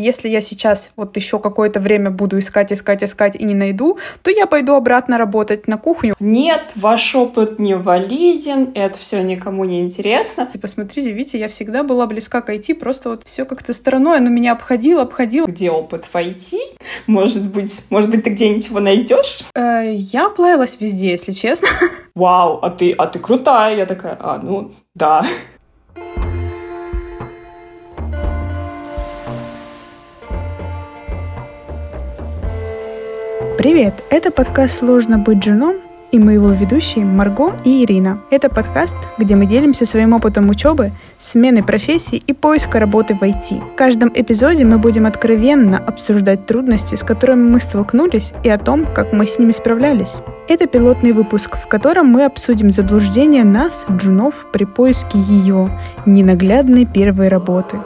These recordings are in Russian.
Если я сейчас вот еще какое-то время буду искать, искать, искать и не найду, то я пойду обратно работать на кухню. Нет, ваш опыт не валиден, это все никому не интересно. И посмотрите, видите, я всегда была близка к IT, просто вот все как-то стороной, оно меня обходило, обходило. Где опыт в IT? Может быть, может быть, ты где-нибудь его найдешь? Э, я плавилась везде, если честно. Вау, а ты, а ты крутая. Я такая, а, ну, да. Привет! Это подкаст «Сложно быть женом» и мы его ведущие Марго и Ирина. Это подкаст, где мы делимся своим опытом учебы, смены профессий и поиска работы в IT. В каждом эпизоде мы будем откровенно обсуждать трудности, с которыми мы столкнулись, и о том, как мы с ними справлялись. Это пилотный выпуск, в котором мы обсудим заблуждение нас, джунов, при поиске ее ненаглядной первой работы.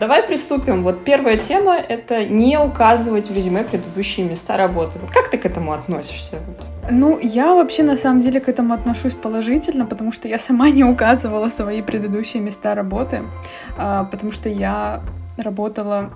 Давай приступим. Вот первая тема — это не указывать в резюме предыдущие места работы. Вот как ты к этому относишься? Ну, я вообще на самом деле к этому отношусь положительно, потому что я сама не указывала свои предыдущие места работы, а, потому что я работала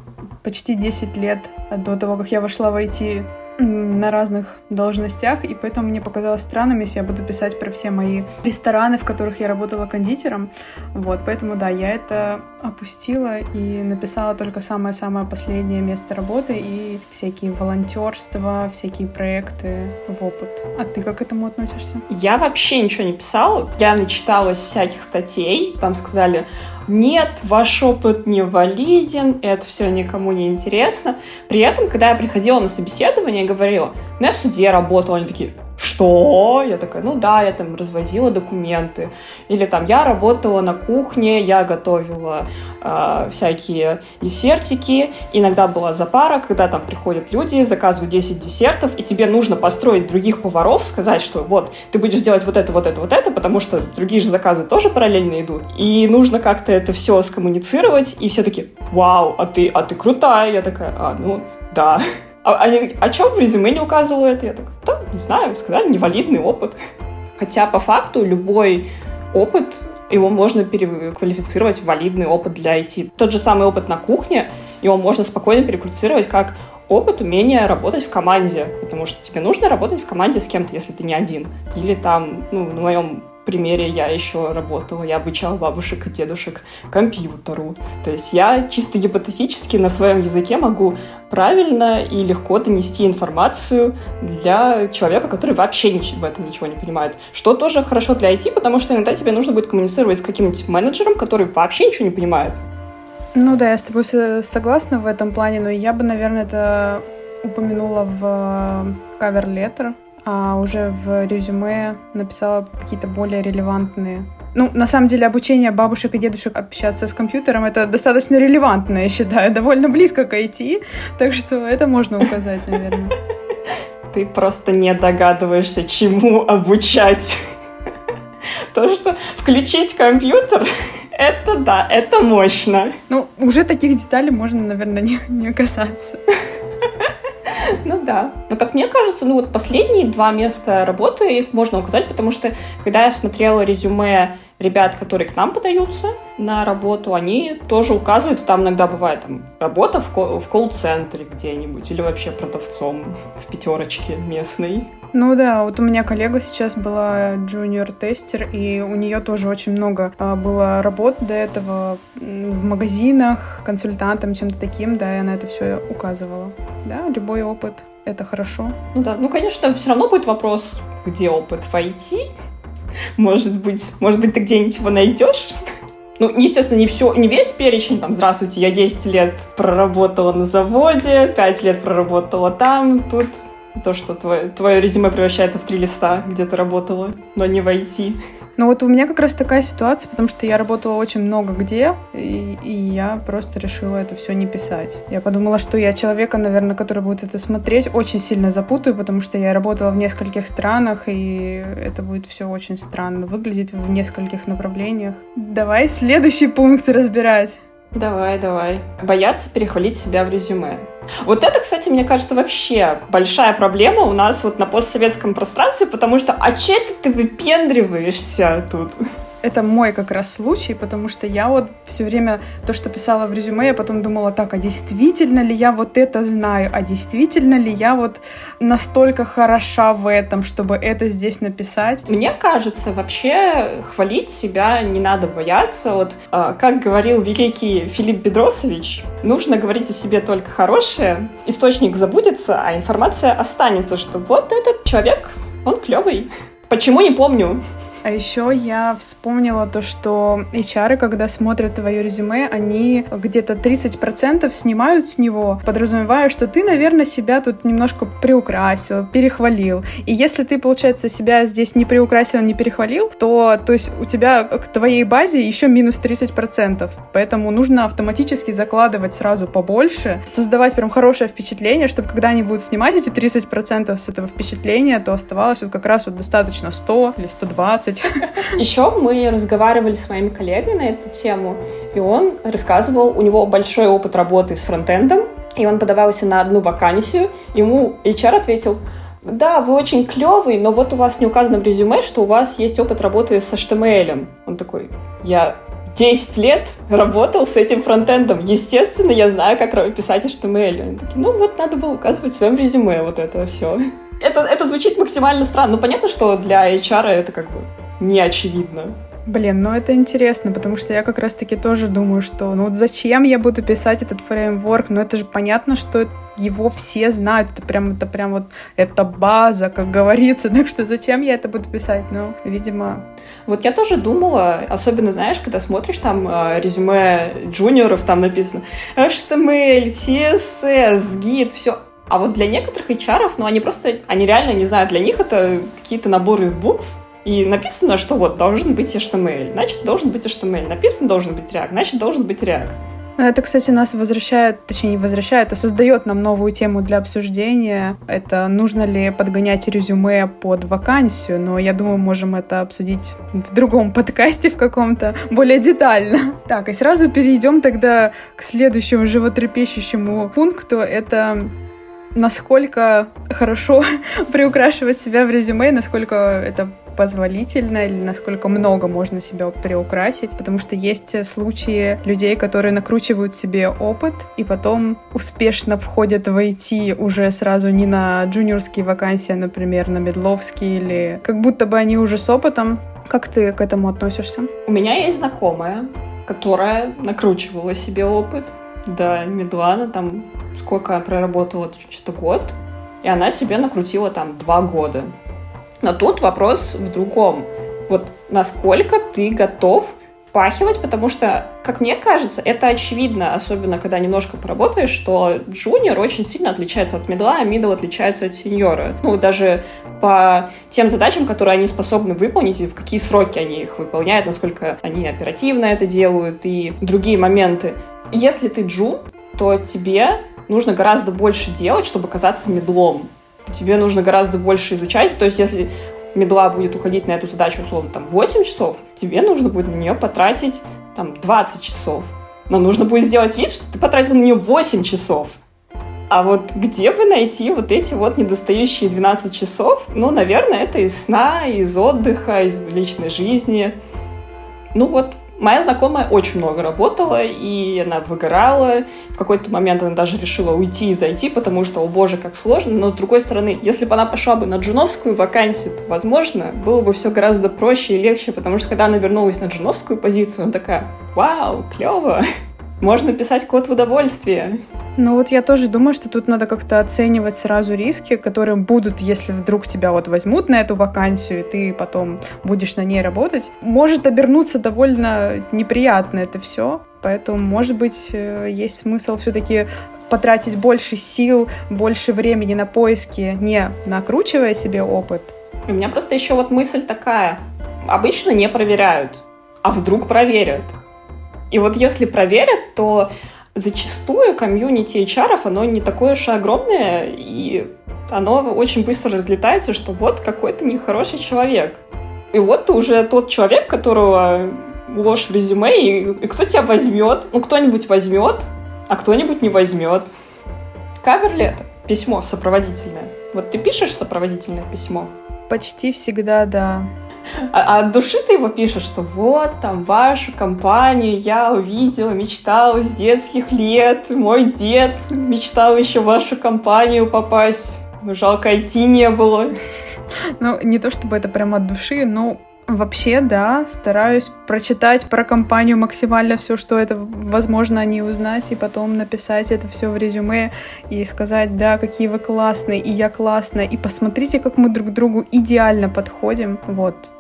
почти 10 лет до того, как я вошла в IT на разных должностях, и поэтому мне показалось странным, если я буду писать про все мои рестораны, в которых я работала кондитером. Вот, поэтому, да, я это опустила и написала только самое-самое последнее место работы и всякие волонтерства, всякие проекты в опыт. А ты как к этому относишься? Я вообще ничего не писала. Я начиталась всяких статей. Там сказали, нет, ваш опыт не валиден, это все никому не интересно. При этом, когда я приходила на собеседование и говорила, ну я в суде работала, они такие, что? Я такая, ну да, я там развозила документы. Или там я работала на кухне, я готовила э, всякие десертики. Иногда была запара, когда там приходят люди, заказывают 10 десертов, и тебе нужно построить других поваров, сказать, что вот, ты будешь делать вот это, вот это, вот это, потому что другие же заказы тоже параллельно идут. И нужно как-то это все скоммуницировать, и все таки вау, а ты, а ты крутая. Я такая, а, ну, да. А, они, о чем в резюме не указывают? Я так, да, не знаю, сказали, невалидный опыт. Хотя по факту любой опыт, его можно переквалифицировать в валидный опыт для IT. Тот же самый опыт на кухне, его можно спокойно переквалифицировать как опыт умения работать в команде, потому что тебе нужно работать в команде с кем-то, если ты не один. Или там, ну, на моем примере я еще работала, я обучала бабушек и дедушек компьютеру. То есть я чисто гипотетически на своем языке могу правильно и легко донести информацию для человека, который вообще в этом ничего не понимает. Что тоже хорошо для IT, потому что иногда тебе нужно будет коммуницировать с каким-нибудь менеджером, который вообще ничего не понимает. Ну да, я с тобой согласна в этом плане, но я бы, наверное, это упомянула в кавер-леттер, а уже в резюме написала какие-то более релевантные ну, на самом деле, обучение бабушек и дедушек общаться с компьютером — это достаточно релевантно, я считаю, довольно близко к IT, так что это можно указать, наверное. Ты просто не догадываешься, чему обучать. То, что включить компьютер, это да, это мощно. Ну, уже таких деталей можно, наверное, не, не касаться. Ну да. Но как мне кажется, ну вот последние два места работы, их можно указать, потому что когда я смотрела резюме ребят, которые к нам подаются на работу, они тоже указывают, там иногда бывает там, работа в, в колл-центре где-нибудь или вообще продавцом в пятерочке местной. Ну да, вот у меня коллега сейчас была джуниор-тестер, и у нее тоже очень много а, было работ до этого в магазинах, консультантом, чем-то таким, да, и она это все указывала. Да, любой опыт — это хорошо. Ну да, ну, конечно, все равно будет вопрос, где опыт в IT, может быть, может быть, ты где-нибудь его найдешь? Ну, естественно, не все, не весь перечень, там, здравствуйте, я 10 лет проработала на заводе, 5 лет проработала там, тут то, что твое, твое резюме превращается в три листа, где ты работала, но не в IT. Ну вот у меня как раз такая ситуация, потому что я работала очень много где, и, и я просто решила это все не писать. Я подумала, что я человека, наверное, который будет это смотреть, очень сильно запутаю, потому что я работала в нескольких странах, и это будет все очень странно выглядеть в нескольких направлениях. Давай следующий пункт разбирать. Давай, давай. Бояться перехвалить себя в резюме. Вот это, кстати, мне кажется, вообще большая проблема у нас вот на постсоветском пространстве, потому что а че ты выпендриваешься тут? Это мой как раз случай, потому что я вот все время то, что писала в резюме, я потом думала, так, а действительно ли я вот это знаю, а действительно ли я вот настолько хороша в этом, чтобы это здесь написать? Мне кажется, вообще хвалить себя не надо бояться. Вот, а, как говорил великий Филипп Бедросович, нужно говорить о себе только хорошее, источник забудется, а информация останется, что вот этот человек, он клевый. Почему не помню? А еще я вспомнила то, что HR, когда смотрят твое резюме, они где-то 30% снимают с него, подразумевая, что ты, наверное, себя тут немножко приукрасил, перехвалил. И если ты, получается, себя здесь не приукрасил, не перехвалил, то, то есть у тебя к твоей базе еще минус 30%. Поэтому нужно автоматически закладывать сразу побольше, создавать прям хорошее впечатление, чтобы когда они будут снимать эти 30% с этого впечатления, то оставалось вот как раз вот достаточно 100 или 120 слушать. Еще мы разговаривали с моими коллегами на эту тему, и он рассказывал, у него большой опыт работы с фронтендом, и он подавался на одну вакансию, ему HR ответил, да, вы очень клевый, но вот у вас не указано в резюме, что у вас есть опыт работы с HTML. Он такой, я 10 лет работал с этим фронтендом. Естественно, я знаю, как писать HTML. Они такие, ну вот надо было указывать в своем резюме вот это все. Это, это звучит максимально странно. Ну, понятно, что для HR это как бы не очевидно. Блин, ну это интересно, потому что я как раз-таки тоже думаю, что ну вот зачем я буду писать этот фреймворк? Ну это же понятно, что его все знают, это прям, это прям вот, это база, как говорится, так что зачем я это буду писать? Ну, видимо... Вот я тоже думала, особенно, знаешь, когда смотришь там э, резюме джуниоров, там написано HTML, CSS, гид, все, а вот для некоторых HR, ну, они просто, они реально не знают, для них это какие-то наборы букв, и написано, что вот должен быть HTML, значит, должен быть HTML. Написано, должен быть React, значит, должен быть React. Ну, это, кстати, нас возвращает, точнее, не возвращает, а создает нам новую тему для обсуждения. Это нужно ли подгонять резюме под вакансию, но я думаю, можем это обсудить в другом подкасте в каком-то более детально. Так, и сразу перейдем тогда к следующему животрепещущему пункту. Это насколько хорошо приукрашивать себя в резюме, насколько это позволительно или насколько много можно себя приукрасить, потому что есть случаи людей, которые накручивают себе опыт и потом успешно входят в IT уже сразу не на джуниорские вакансии, а, например, на медловские или как будто бы они уже с опытом. Как ты к этому относишься? У меня есть знакомая, которая накручивала себе опыт до медлана, там сколько проработала, что год, и она себе накрутила там два года. Но тут вопрос в другом. Вот насколько ты готов впахивать, потому что, как мне кажется, это очевидно, особенно когда немножко поработаешь, что джуниор очень сильно отличается от медла, а мидл отличается от сеньора. Ну, даже по тем задачам, которые они способны выполнить, и в какие сроки они их выполняют, насколько они оперативно это делают, и другие моменты. Если ты джун, то тебе нужно гораздо больше делать, чтобы казаться медлом тебе нужно гораздо больше изучать. То есть, если медла будет уходить на эту задачу, условно, там, 8 часов, тебе нужно будет на нее потратить, там, 20 часов. Но нужно будет сделать вид, что ты потратил на нее 8 часов. А вот где бы найти вот эти вот недостающие 12 часов? Ну, наверное, это из сна, из отдыха, из личной жизни. Ну вот, Моя знакомая очень много работала, и она выгорала. В какой-то момент она даже решила уйти и зайти, потому что, о боже, как сложно. Но, с другой стороны, если бы она пошла бы на джуновскую вакансию, то, возможно, было бы все гораздо проще и легче, потому что, когда она вернулась на джуновскую позицию, она такая, вау, клево, можно писать код в удовольствие. Ну вот я тоже думаю, что тут надо как-то оценивать сразу риски, которые будут, если вдруг тебя вот возьмут на эту вакансию, и ты потом будешь на ней работать. Может обернуться довольно неприятно это все, поэтому, может быть, э, есть смысл все-таки потратить больше сил, больше времени на поиски, не накручивая себе опыт. У меня просто еще вот мысль такая. Обычно не проверяют, а вдруг проверят. И вот если проверят, то зачастую комьюнити HR, оно не такое уж и огромное, и оно очень быстро разлетается, что вот какой-то нехороший человек. И вот ты уже тот человек, которого ложь в резюме, и, и кто тебя возьмет? Ну, кто-нибудь возьмет, а кто-нибудь не возьмет. Кавер ли это? Письмо сопроводительное. Вот ты пишешь сопроводительное письмо? Почти всегда, да. А, а от души ты его пишешь, что вот там вашу компанию я увидела, мечтала с детских лет. Мой дед мечтал еще в вашу компанию попасть. Но жалко, идти не было. Ну, не то чтобы это прямо от души, но Вообще, да, стараюсь прочитать про компанию максимально все, что это возможно о ней узнать, и потом написать это все в резюме и сказать, да, какие вы классные, и я классная, и посмотрите, как мы друг другу идеально подходим. Вот.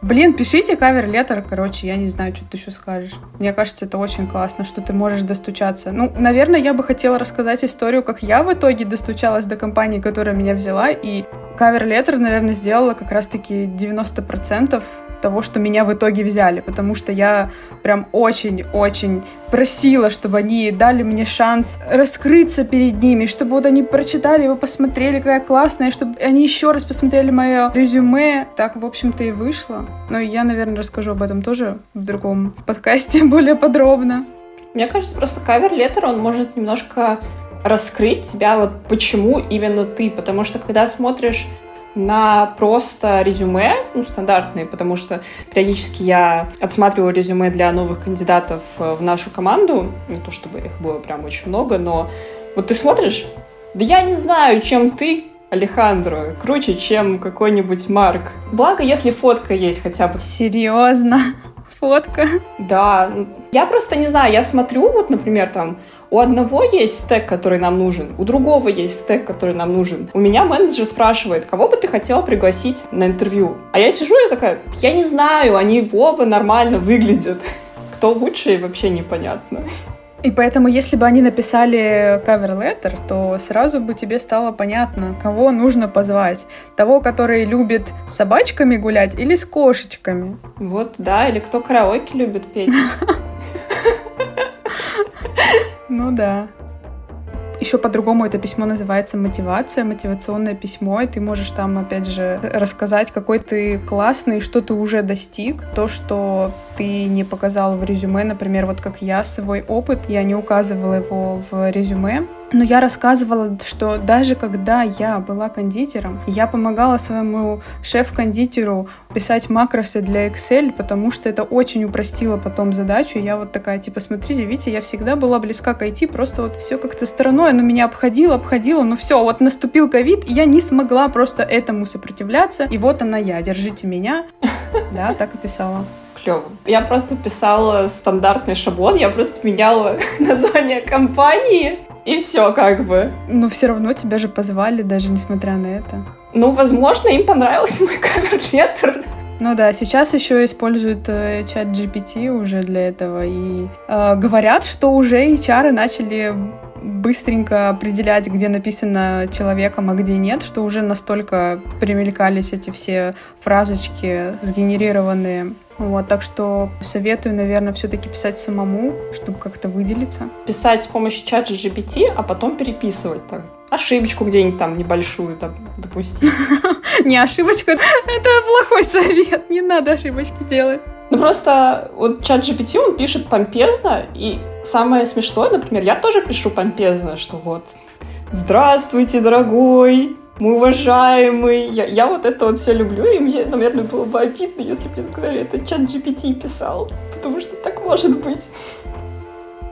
Блин, пишите кавер-леттер, короче, я не знаю, что ты еще скажешь. Мне кажется, это очень классно, что ты можешь достучаться. Ну, наверное, я бы хотела рассказать историю, как я в итоге достучалась до компании, которая меня взяла, и кавер-леттер, наверное, сделала как раз-таки 90% того, что меня в итоге взяли, потому что я прям очень-очень просила, чтобы они дали мне шанс раскрыться перед ними, чтобы вот они прочитали его, посмотрели, какая классная, чтобы они еще раз посмотрели мое резюме. Так, в общем-то, и вышло. Но я, наверное, расскажу об этом тоже в другом подкасте более подробно. Мне кажется, просто кавер-леттер, он может немножко раскрыть тебя, вот почему именно ты, потому что когда смотришь на просто резюме, ну, стандартные, потому что периодически я отсматриваю резюме для новых кандидатов э, в нашу команду, не то чтобы их было прям очень много, но вот ты смотришь, да я не знаю, чем ты, Алехандро, круче, чем какой-нибудь Марк. Благо, если фотка есть хотя бы. Серьезно? Фотка? Да. Я просто не знаю, я смотрю, вот, например, там, у одного есть стек, который нам нужен, у другого есть стек, который нам нужен. У меня менеджер спрашивает, кого бы ты хотела пригласить на интервью? А я сижу и такая, я не знаю, они оба нормально выглядят. Кто лучше, вообще непонятно. И поэтому, если бы они написали cover letter, то сразу бы тебе стало понятно, кого нужно позвать. Того, который любит с собачками гулять или с кошечками. Вот, да, или кто караоке любит петь. Ну да. Еще по-другому это письмо называется мотивация, мотивационное письмо, и ты можешь там, опять же, рассказать, какой ты классный, что ты уже достиг, то, что ты не показал в резюме, например, вот как я свой опыт, я не указывала его в резюме, но я рассказывала, что даже когда я была кондитером, я помогала своему шеф-кондитеру писать макросы для Excel, потому что это очень упростило потом задачу. Я вот такая, типа, смотрите, видите, я всегда была близка к IT, просто вот все как-то стороной, оно меня обходило, обходило, но все, вот наступил ковид, и я не смогла просто этому сопротивляться, и вот она я, держите меня. Да, так и писала клево. Я просто писала стандартный шаблон, я просто меняла название компании, и все как бы. Но все равно тебя же позвали, даже несмотря на это. Ну, возможно, им понравился мой кавер-леттер. Ну да, сейчас еще используют э, чат GPT уже для этого. И э, говорят, что уже HR начали быстренько определять, где написано человеком, а где нет, что уже настолько примелькались эти все фразочки сгенерированные вот, так что советую, наверное, все-таки писать самому, чтобы как-то выделиться. Писать с помощью чата GPT, а потом переписывать так. Ошибочку где-нибудь там небольшую там, допустить. Не ошибочку, это плохой совет, не надо ошибочки делать. Ну просто вот чат GPT, он пишет помпезно, и самое смешное, например, я тоже пишу помпезно, что вот «Здравствуйте, дорогой! Мой уважаемый. Я, я вот это вот все люблю, и мне, наверное, было бы обидно, если бы мне сказали, это чат GPT писал, потому что так может быть.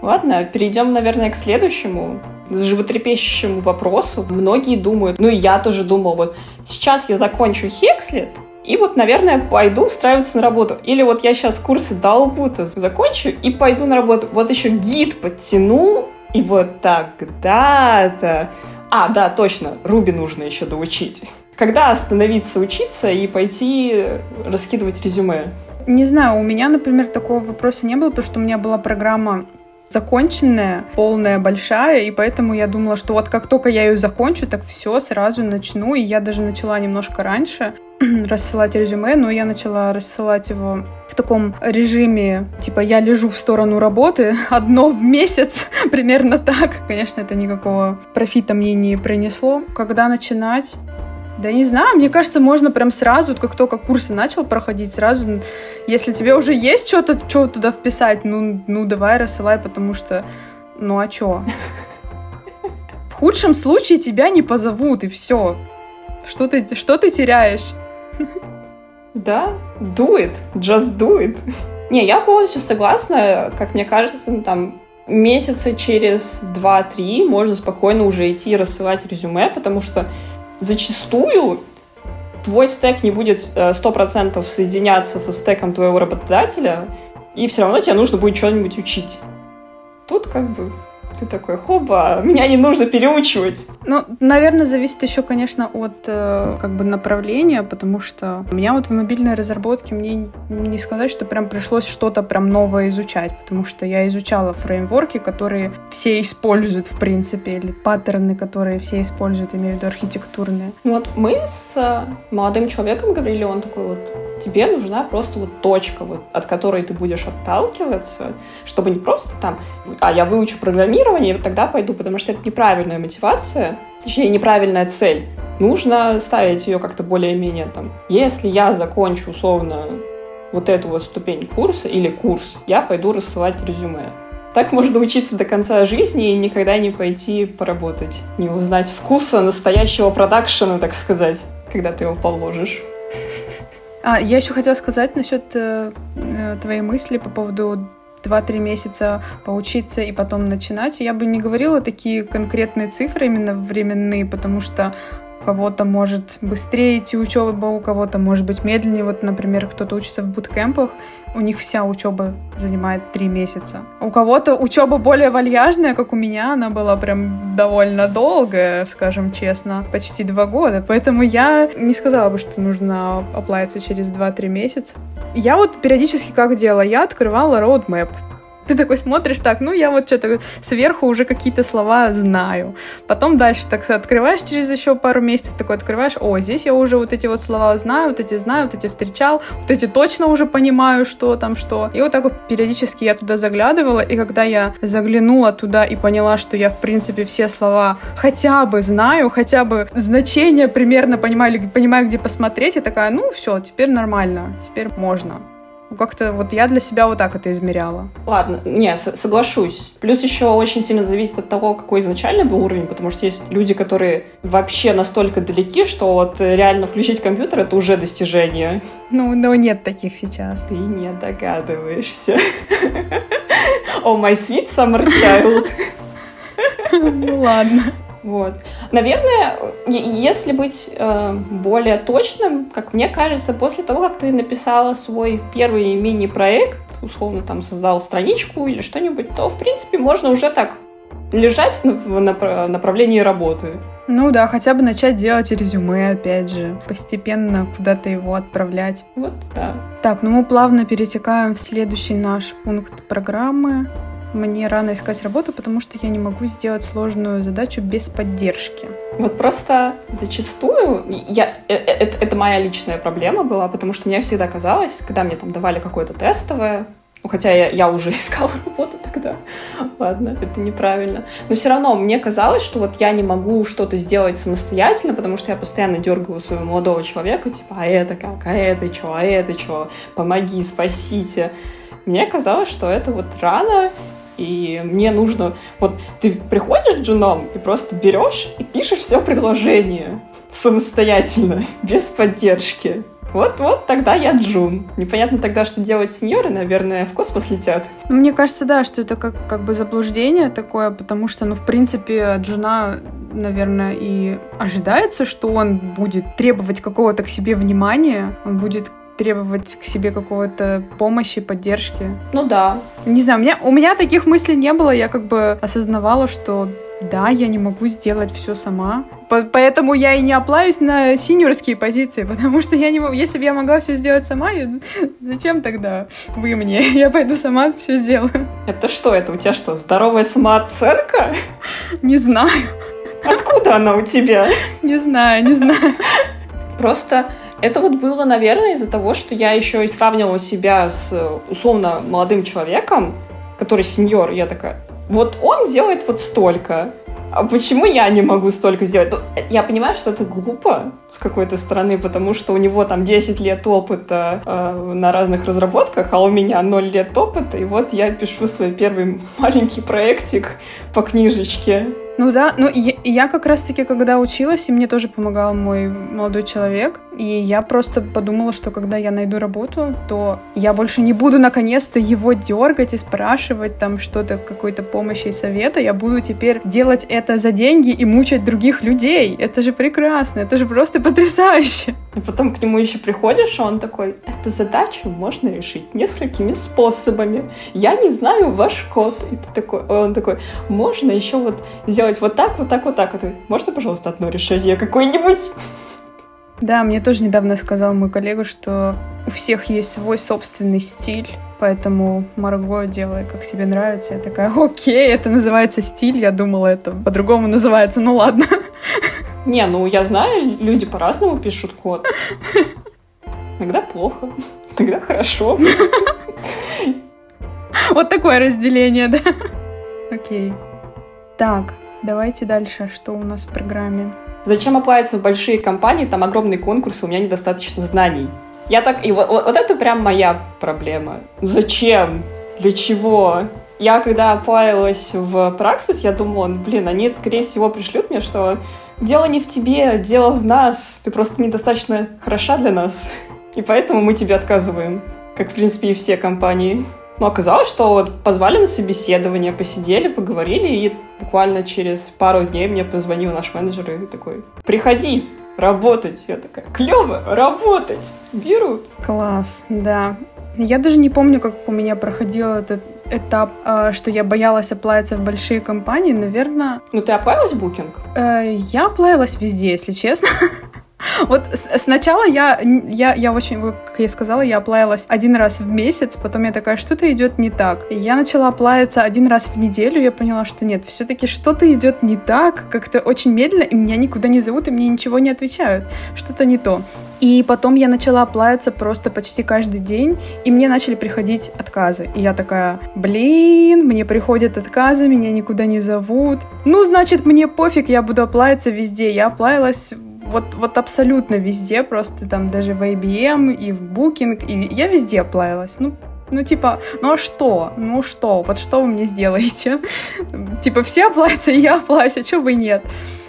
Ладно, перейдем, наверное, к следующему животрепещущему вопросу. Многие думают, ну и я тоже думал, вот сейчас я закончу Хекслет, и вот, наверное, пойду устраиваться на работу. Или вот я сейчас курсы долбута закончу и пойду на работу. Вот еще гид подтяну, и вот тогда-то а, да, точно, Руби нужно еще доучить. Когда остановиться учиться и пойти раскидывать резюме? Не знаю, у меня, например, такого вопроса не было, потому что у меня была программа законченная, полная, большая, и поэтому я думала, что вот как только я ее закончу, так все, сразу начну, и я даже начала немножко раньше рассылать резюме, но я начала рассылать его в таком режиме, типа я лежу в сторону работы, одно в месяц, примерно так. Конечно, это никакого профита мне не принесло. Когда начинать? Да не знаю, мне кажется, можно прям сразу, как только курсы начал проходить, сразу, если тебе уже есть что-то, что туда вписать, ну, ну давай рассылай, потому что, ну а чё? В худшем случае тебя не позовут, и все. Что ты, что ты теряешь? Да, do it, just do it. Не, я полностью согласна, как мне кажется, ну, там месяца через 2-3 можно спокойно уже идти и рассылать резюме, потому что зачастую твой стек не будет 100% э, соединяться со стеком твоего работодателя, и все равно тебе нужно будет что-нибудь учить. Тут как бы ты такой, хоба, меня не нужно переучивать. Ну, наверное, зависит еще, конечно, от э, как бы направления, потому что у меня вот в мобильной разработке мне не сказать, что прям пришлось что-то прям новое изучать, потому что я изучала фреймворки, которые все используют, в принципе, или паттерны, которые все используют, имею в виду архитектурные. Вот мы с молодым человеком говорили, он такой вот, тебе нужна просто вот точка, вот, от которой ты будешь отталкиваться, чтобы не просто там, а я выучу программирование, и вот тогда пойду, потому что это неправильная мотивация, точнее, неправильная цель. Нужно ставить ее как-то более-менее там. Если я закончу условно вот эту вот ступень курса или курс, я пойду рассылать резюме. Так можно учиться до конца жизни и никогда не пойти поработать, не узнать вкуса настоящего продакшена, так сказать, когда ты его положишь. А, я еще хотела сказать насчет э, э твоей мысли по поводу 2-3 месяца поучиться и потом начинать. Я бы не говорила такие конкретные цифры именно временные, потому что кого-то может быстрее идти учеба, у кого-то может быть медленнее. Вот, например, кто-то учится в буткемпах, у них вся учеба занимает три месяца. У кого-то учеба более вальяжная, как у меня, она была прям довольно долгая, скажем честно, почти два года. Поэтому я не сказала бы, что нужно оплавиться через 2-3 месяца. Я вот периодически как делала? Я открывала roadmap ты такой смотришь, так, ну я вот что-то сверху уже какие-то слова знаю. Потом дальше так открываешь через еще пару месяцев, такой открываешь, о, здесь я уже вот эти вот слова знаю, вот эти знаю, вот эти встречал, вот эти точно уже понимаю, что там что. И вот так вот периодически я туда заглядывала, и когда я заглянула туда и поняла, что я, в принципе, все слова хотя бы знаю, хотя бы значение примерно понимаю, понимаю, где посмотреть, я такая, ну все, теперь нормально, теперь можно. Как-то вот я для себя вот так это измеряла. Ладно, не, соглашусь. Плюс еще очень сильно зависит от того, какой изначально был уровень, потому что есть люди, которые вообще настолько далеки, что вот реально включить компьютер — это уже достижение. Ну, но нет таких сейчас. Ты не догадываешься. Oh, my sweet summer child. Ну ладно. Вот. Наверное, если быть э, более точным, как мне кажется, после того, как ты написала свой первый мини-проект, условно там создал страничку или что-нибудь, то, в принципе, можно уже так лежать в направлении работы. Ну да, хотя бы начать делать резюме, опять же, постепенно куда-то его отправлять. Вот, да. Так, ну мы плавно перетекаем в следующий наш пункт программы мне рано искать работу, потому что я не могу сделать сложную задачу без поддержки. Вот просто зачастую я, это, э, это моя личная проблема была, потому что мне всегда казалось, когда мне там давали какое-то тестовое, ну, хотя я, я уже искала работу тогда. Ладно, это неправильно. Но все равно мне казалось, что вот я не могу что-то сделать самостоятельно, потому что я постоянно дергала своего молодого человека, типа, а это как, а это что, а это что, помоги, спасите. Мне казалось, что это вот рано, и мне нужно... Вот ты приходишь джуном и просто берешь и пишешь все предложение самостоятельно, без поддержки. Вот-вот тогда я Джун. Непонятно тогда, что делать сеньоры, наверное, в космос летят. Ну, мне кажется, да, что это как, как бы заблуждение такое, потому что, ну, в принципе, Джуна, наверное, и ожидается, что он будет требовать какого-то к себе внимания, он будет требовать к себе какого-то помощи, поддержки. Ну да. Не знаю, у меня, у меня таких мыслей не было. Я как бы осознавала, что да, я не могу сделать все сама. Поэтому я и не аплаюсь на синьорские позиции, потому что я не могу. Если бы я могла все сделать сама, я... зачем тогда вы мне? Я пойду сама все сделаю. Это что? Это у тебя что, здоровая самооценка? Не знаю. Откуда она у тебя? Не знаю, не знаю. Просто это вот было, наверное, из-за того, что я еще и сравнивала себя с условно молодым человеком, который сеньор. Я такая, вот он делает вот столько. А почему я не могу столько сделать? Ну, я понимаю, что это глупо с какой-то стороны, потому что у него там 10 лет опыта э, на разных разработках, а у меня 0 лет опыта, и вот я пишу свой первый маленький проектик по книжечке. Ну да, ну я, я как раз-таки, когда училась, и мне тоже помогал мой молодой человек, и я просто подумала, что когда я найду работу, то я больше не буду наконец-то его дергать и спрашивать там что-то, какой-то помощи и совета, я буду теперь делать это за деньги и мучать других людей. Это же прекрасно, это же просто потрясающе. И потом к нему еще приходишь, и он такой, эту задачу можно решить несколькими способами. Я не знаю ваш код. И ты такой, он такой, можно еще вот сделать вот так, вот так, вот так. Ты, можно, пожалуйста, одно решение какое-нибудь? Да, мне тоже недавно сказал мой коллега, что у всех есть свой собственный стиль, поэтому Марго делай, как тебе нравится. Я такая, окей, это называется стиль, я думала, это по-другому называется, ну ладно. Не, ну я знаю, люди по-разному пишут код. Иногда плохо, иногда хорошо. Вот такое разделение, да? Окей. Так, давайте дальше. Что у нас в программе? Зачем оплатиться в большие компании? Там огромные конкурсы, у меня недостаточно знаний. Я так... И вот, вот, это прям моя проблема. Зачем? Для чего? Я когда оплавилась в Праксис, я думала, блин, они, скорее всего, пришлют мне, что дело не в тебе, дело в нас. Ты просто недостаточно хороша для нас. И поэтому мы тебе отказываем. Как, в принципе, и все компании. Но оказалось, что вот позвали на собеседование, посидели, поговорили, и буквально через пару дней мне позвонил наш менеджер и такой, приходи, работать. Я такая, клево, работать, берут. Класс, да. Я даже не помню, как у меня проходил этот этап, э, что я боялась оплавиться в большие компании, наверное... Ну, ты оплавилась в Booking? Э, я оплавилась везде, если честно. Вот сначала я, я, я очень, как я сказала, я оплавилась один раз в месяц, потом я такая, что-то идет не так. Я начала оплавиться один раз в неделю, я поняла, что нет, все-таки что-то идет не так, как-то очень медленно, и меня никуда не зовут, и мне ничего не отвечают. Что-то не то. И потом я начала оплавиться просто почти каждый день, и мне начали приходить отказы. И я такая, блин, мне приходят отказы, меня никуда не зовут. Ну, значит, мне пофиг, я буду оплавиться везде. Я оплавилась вот, вот абсолютно везде, просто там даже в IBM и в Booking, и я везде оплавилась. Ну, ну, типа, ну а что? Ну что? Вот что вы мне сделаете? Типа, все оплатятся, и я оплачу, а что бы и нет?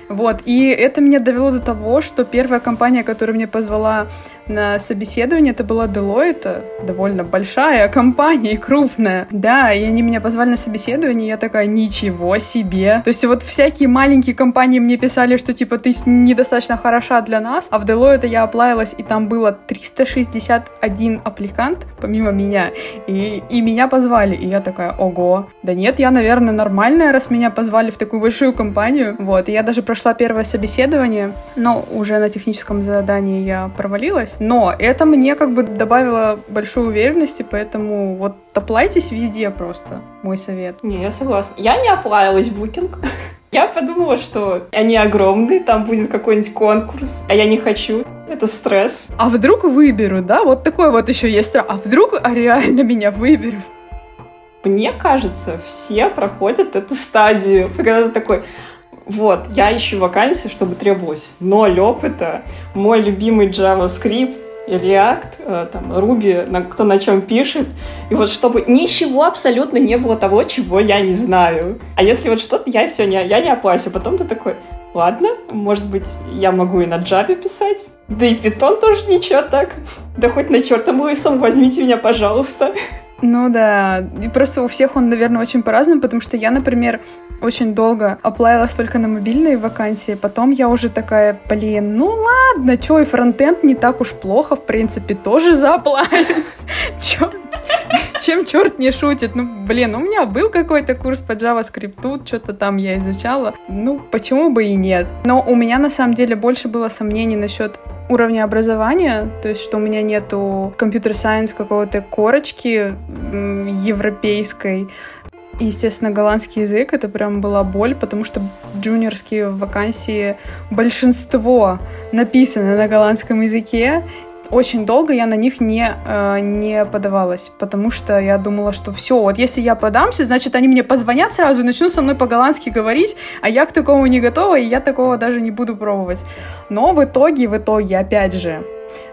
Вот, и это меня довело до того, что первая компания, которая меня позвала на собеседование, это была Deloitte, довольно большая компания и крупная. Да, и они меня позвали на собеседование, я такая, ничего себе. То есть вот всякие маленькие компании мне писали, что типа ты недостаточно хороша для нас, а в Deloitte я оплавилась, и там было 361 аппликант, помимо меня, и, и меня позвали, и я такая, ого, да нет, я, наверное, нормальная, раз меня позвали в такую большую компанию, вот, и я даже прошла первое собеседование, но уже на техническом задании я провалилась, но это мне как бы добавило большой уверенности, поэтому вот оплайтесь везде просто, мой совет. Не, я согласна. Я не оплавилась в Booking. Я подумала, что они огромные, там будет какой-нибудь конкурс, а я не хочу. Это стресс. А вдруг выберут, да? Вот такой вот еще есть страх. А вдруг реально меня выберут? Мне кажется, все проходят эту стадию. Когда ты такой, вот, я ищу вакансию, чтобы требовалось ноль опыта, мой любимый JavaScript, React, э, там, Ruby, на, кто на чем пишет, и вот чтобы ничего абсолютно не было того, чего я не знаю. А если вот что-то, я все, не, я не оплачу. Потом ты такой, ладно, может быть, я могу и на Java писать, да и Python тоже ничего так. Да хоть на чертом лысом возьмите меня, пожалуйста. Ну да, и просто у всех он, наверное, очень по-разному, потому что я, например, очень долго оплавилась только на мобильные вакансии, потом я уже такая, блин, ну ладно, чё, и фронтенд не так уж плохо, в принципе, тоже заоплавилась. Чем черт не шутит? Ну, блин, у меня был какой-то курс по JavaScript, что-то там я изучала. Ну, почему бы и нет? Но у меня на самом деле больше было сомнений насчет уровня образования, то есть что у меня нету компьютер-сайенс какого-то корочки европейской, и, естественно, голландский язык — это прям была боль, потому что джуниорские вакансии большинство написаны на голландском языке, очень долго я на них не, э, не подавалась, потому что я думала, что все, вот если я подамся, значит, они мне позвонят сразу и начнут со мной по-голландски говорить, а я к такому не готова, и я такого даже не буду пробовать. Но в итоге, в итоге, опять же,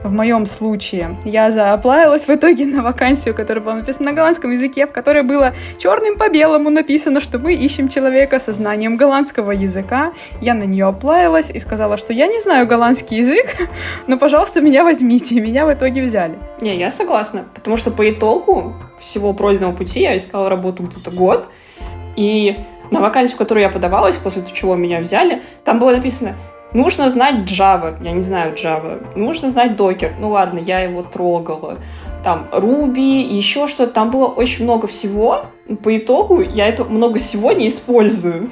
в моем случае я заоплавилась в итоге на вакансию, которая была написана на голландском языке, в которой было черным по белому написано, что мы ищем человека со знанием голландского языка. Я на нее оплавилась и сказала, что я не знаю голландский язык, но, пожалуйста, меня возьмите. Меня в итоге взяли. Не, я согласна, потому что по итогу всего пройденного пути я искала работу где-то год, и на вакансию, которую я подавалась, после чего меня взяли, там было написано Нужно знать Java, я не знаю Java. Нужно знать Docker. Ну ладно, я его трогала. Там Ruby, еще что-то. Там было очень много всего. По итогу я это много всего не использую.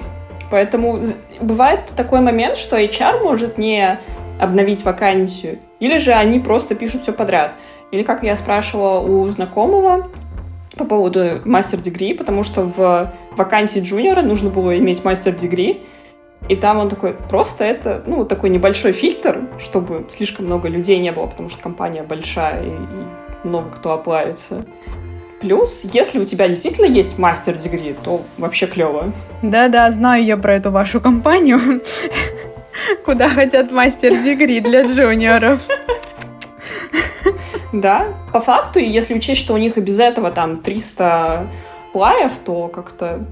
Поэтому бывает такой момент, что HR может не обновить вакансию, или же они просто пишут все подряд. Или как я спрашивала у знакомого по поводу мастер-дегри, потому что в вакансии джуниора нужно было иметь мастер-дегри, и там он такой, просто это, ну, такой небольшой фильтр, чтобы слишком много людей не было, потому что компания большая и, и много кто оплавится. Плюс, если у тебя действительно есть мастер-дегри, то вообще клево. Да-да, знаю я про эту вашу компанию, куда хотят мастер-дегри для джуниоров. Да, по факту, если учесть, что у них и без этого там 300 плаев, то как-то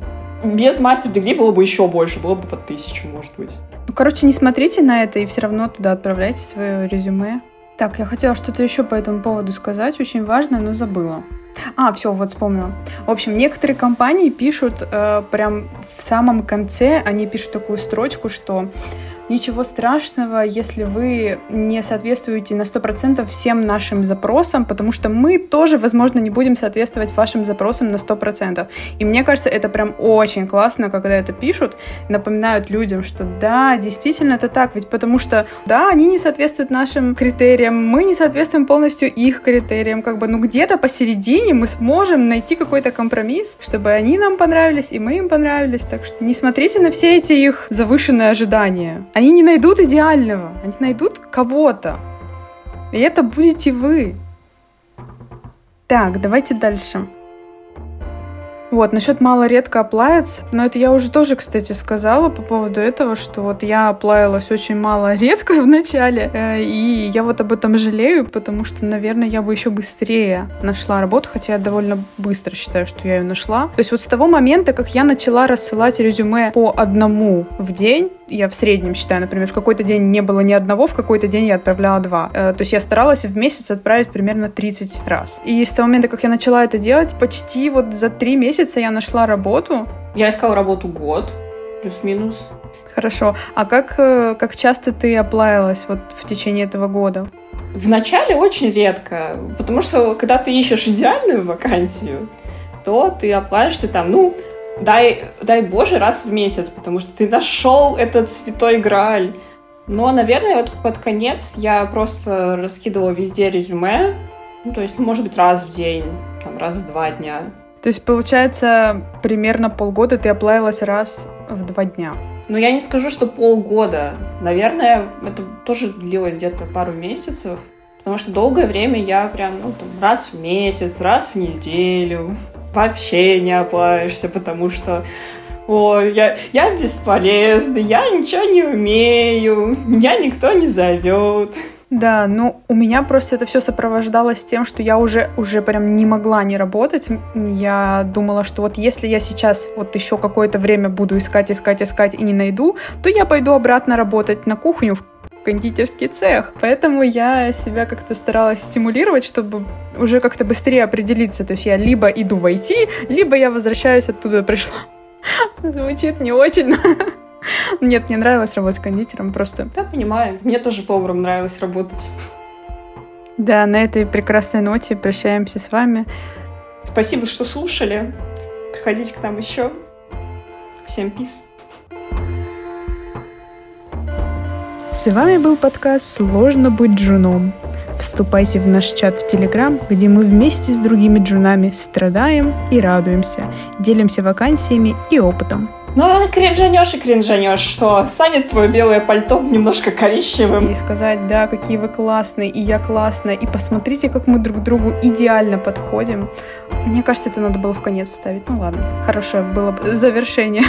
без мастер-дегри было бы еще больше, было бы под тысячу, может быть. Ну, короче, не смотрите на это и все равно туда отправляйте свое резюме. Так, я хотела что-то еще по этому поводу сказать, очень важное, но забыла. А, все, вот вспомнила. В общем, некоторые компании пишут э, прям в самом конце, они пишут такую строчку, что ничего страшного, если вы не соответствуете на 100% всем нашим запросам, потому что мы тоже, возможно, не будем соответствовать вашим запросам на 100%. И мне кажется, это прям очень классно, когда это пишут, напоминают людям, что да, действительно это так, ведь потому что, да, они не соответствуют нашим критериям, мы не соответствуем полностью их критериям, как бы, ну где-то посередине мы сможем найти какой-то компромисс, чтобы они нам понравились, и мы им понравились, так что не смотрите на все эти их завышенные ожидания. Они не найдут идеального, они найдут кого-то. И это будете вы. Так, давайте дальше. Вот, насчет мало редко оплавится, но это я уже тоже, кстати, сказала по поводу этого, что вот я оплавилась очень мало редко в начале, э, и я вот об этом жалею, потому что, наверное, я бы еще быстрее нашла работу, хотя я довольно быстро считаю, что я ее нашла. То есть вот с того момента, как я начала рассылать резюме по одному в день, я в среднем считаю, например, в какой-то день не было ни одного, в какой-то день я отправляла два. Э, то есть я старалась в месяц отправить примерно 30 раз. И с того момента, как я начала это делать, почти вот за три месяца я нашла работу. Я искала работу год, плюс-минус. Хорошо. А как, э, как часто ты оплавилась вот в течение этого года? В начале очень редко, потому что когда ты ищешь идеальную вакансию, то ты оплавишься там, ну, дай, дай боже, раз в месяц, потому что ты нашел этот святой грааль. Но, наверное, вот под конец я просто раскидывала везде резюме, ну, то есть, ну, может быть, раз в день, там, раз в два дня. То есть, получается, примерно полгода ты оплавилась раз в два дня. Ну, я не скажу, что полгода. Наверное, это тоже длилось где-то пару месяцев. Потому что долгое время я прям, ну, там, раз в месяц, раз в неделю вообще не оплавишься, потому что ой, я, я бесполезный, я ничего не умею, меня никто не зовет. Да, ну у меня просто это все сопровождалось тем, что я уже уже прям не могла не работать. Я думала, что вот если я сейчас вот еще какое-то время буду искать, искать, искать и не найду, то я пойду обратно работать на кухню кондитерский цех. Поэтому я себя как-то старалась стимулировать, чтобы уже как-то быстрее определиться. То есть я либо иду в IT, либо я возвращаюсь оттуда пришла. Звучит не очень, нет, мне нравилось работать кондитером просто. Да, понимаю. Мне тоже поваром нравилось работать. Да, на этой прекрасной ноте прощаемся с вами. Спасибо, что слушали. Приходите к нам еще. Всем пис. С вами был подкаст «Сложно быть джуном». Вступайте в наш чат в Телеграм, где мы вместе с другими джунами страдаем и радуемся, делимся вакансиями и опытом. Ну, а кринжанешь и кринжанешь, что станет твое белое пальто немножко коричневым. И сказать, да, какие вы классные, и я классная, и посмотрите, как мы друг другу идеально подходим. Мне кажется, это надо было в конец вставить. Ну ладно, хорошее было бы завершение.